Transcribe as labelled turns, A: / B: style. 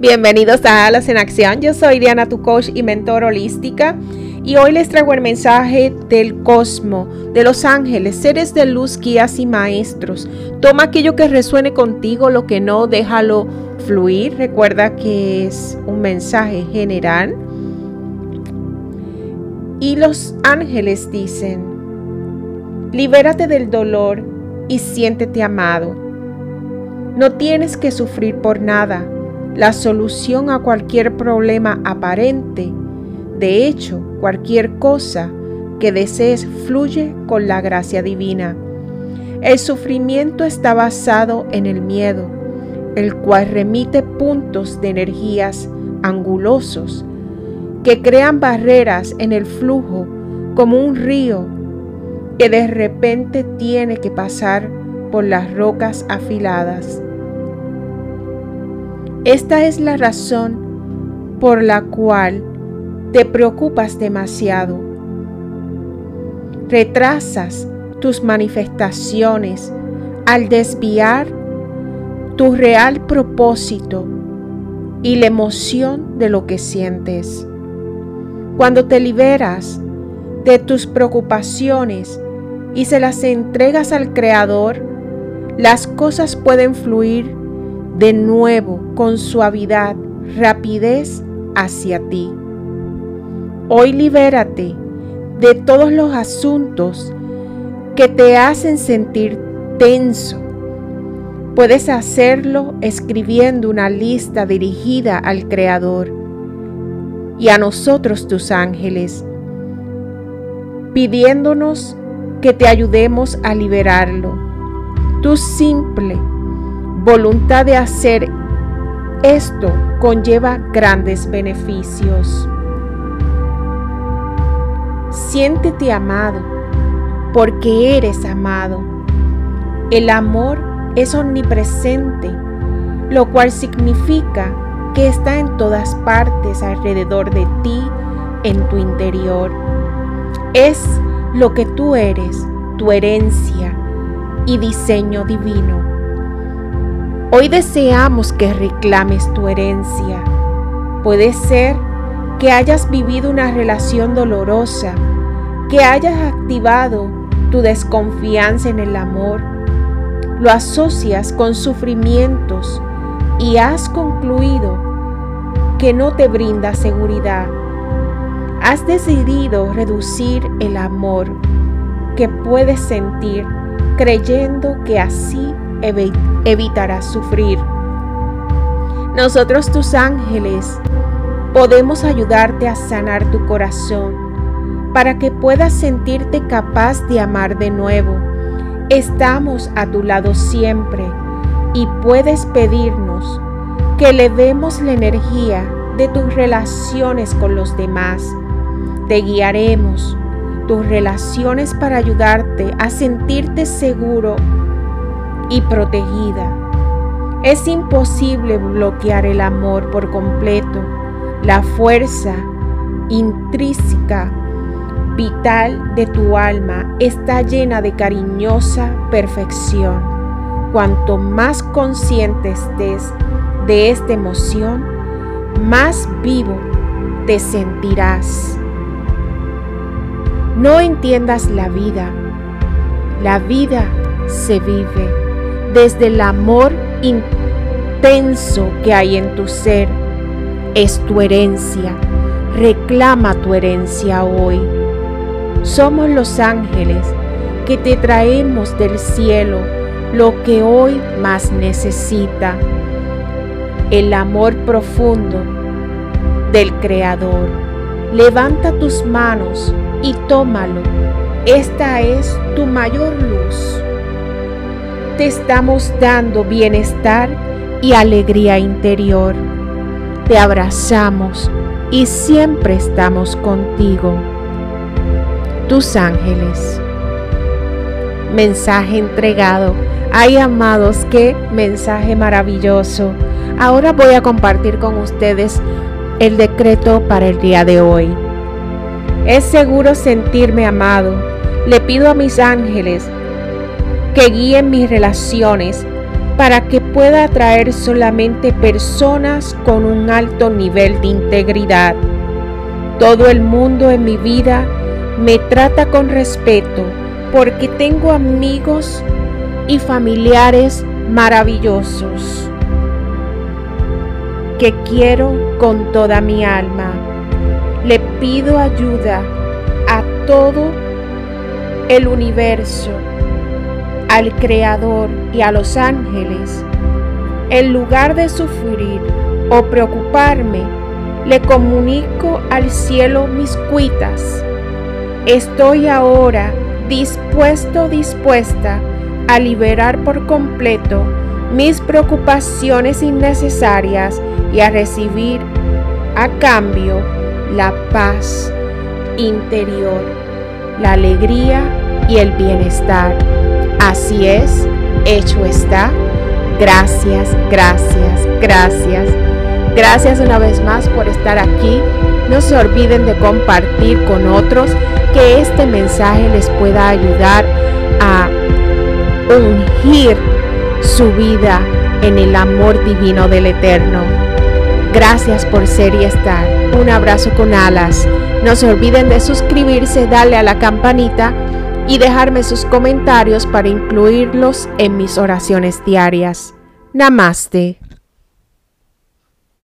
A: Bienvenidos a Alas en Acción. Yo soy Diana, tu coach y mentor holística. Y hoy les traigo el mensaje del cosmo, de los ángeles, seres de luz, guías y maestros. Toma aquello que resuene contigo, lo que no, déjalo fluir. Recuerda que es un mensaje general. Y los ángeles dicen, libérate del dolor y siéntete amado. No tienes que sufrir por nada la solución a cualquier problema aparente. De hecho, cualquier cosa que desees fluye con la gracia divina. El sufrimiento está basado en el miedo, el cual remite puntos de energías angulosos que crean barreras en el flujo como un río que de repente tiene que pasar por las rocas afiladas. Esta es la razón por la cual te preocupas demasiado. Retrasas tus manifestaciones al desviar tu real propósito y la emoción de lo que sientes. Cuando te liberas de tus preocupaciones y se las entregas al Creador, las cosas pueden fluir de nuevo con suavidad, rapidez hacia ti. Hoy libérate de todos los asuntos que te hacen sentir tenso. Puedes hacerlo escribiendo una lista dirigida al Creador y a nosotros tus ángeles, pidiéndonos que te ayudemos a liberarlo. Tu simple voluntad de hacer esto conlleva grandes beneficios. Siéntete amado porque eres amado. El amor es omnipresente, lo cual significa que está en todas partes alrededor de ti, en tu interior. Es lo que tú eres, tu herencia y diseño divino. Hoy deseamos que reclames tu herencia. Puede ser que hayas vivido una relación dolorosa, que hayas activado tu desconfianza en el amor, lo asocias con sufrimientos y has concluido que no te brinda seguridad. Has decidido reducir el amor que puedes sentir creyendo que así evitarás sufrir. Nosotros tus ángeles podemos ayudarte a sanar tu corazón para que puedas sentirte capaz de amar de nuevo. Estamos a tu lado siempre y puedes pedirnos que le demos la energía de tus relaciones con los demás. Te guiaremos tus relaciones para ayudarte a sentirte seguro y protegida. Es imposible bloquear el amor por completo. La fuerza intrínseca, vital de tu alma está llena de cariñosa perfección. Cuanto más consciente estés de esta emoción, más vivo te sentirás. No entiendas la vida. La vida se vive desde el amor intenso que hay en tu ser. Es tu herencia. Reclama tu herencia hoy. Somos los ángeles que te traemos del cielo lo que hoy más necesita. El amor profundo del Creador. Levanta tus manos y tómalo. Esta es tu mayor luz te estamos dando bienestar y alegría interior. Te abrazamos y siempre estamos contigo. Tus ángeles. Mensaje entregado. Ay, amados, qué mensaje maravilloso. Ahora voy a compartir con ustedes el decreto para el día de hoy. Es seguro sentirme amado. Le pido a mis ángeles que guíen mis relaciones para que pueda atraer solamente personas con un alto nivel de integridad. Todo el mundo en mi vida me trata con respeto porque tengo amigos y familiares maravillosos que quiero con toda mi alma. Le pido ayuda a todo el universo al Creador y a los ángeles, en lugar de sufrir o preocuparme, le comunico al cielo mis cuitas. Estoy ahora dispuesto, dispuesta a liberar por completo mis preocupaciones innecesarias y a recibir a cambio la paz interior, la alegría y el bienestar. Así es, hecho está. Gracias, gracias, gracias. Gracias una vez más por estar aquí. No se olviden de compartir con otros que este mensaje les pueda ayudar a ungir su vida en el amor divino del Eterno. Gracias por ser y estar. Un abrazo con alas. No se olviden de suscribirse, darle a la campanita y dejarme sus comentarios para incluirlos en mis oraciones diarias. Namaste.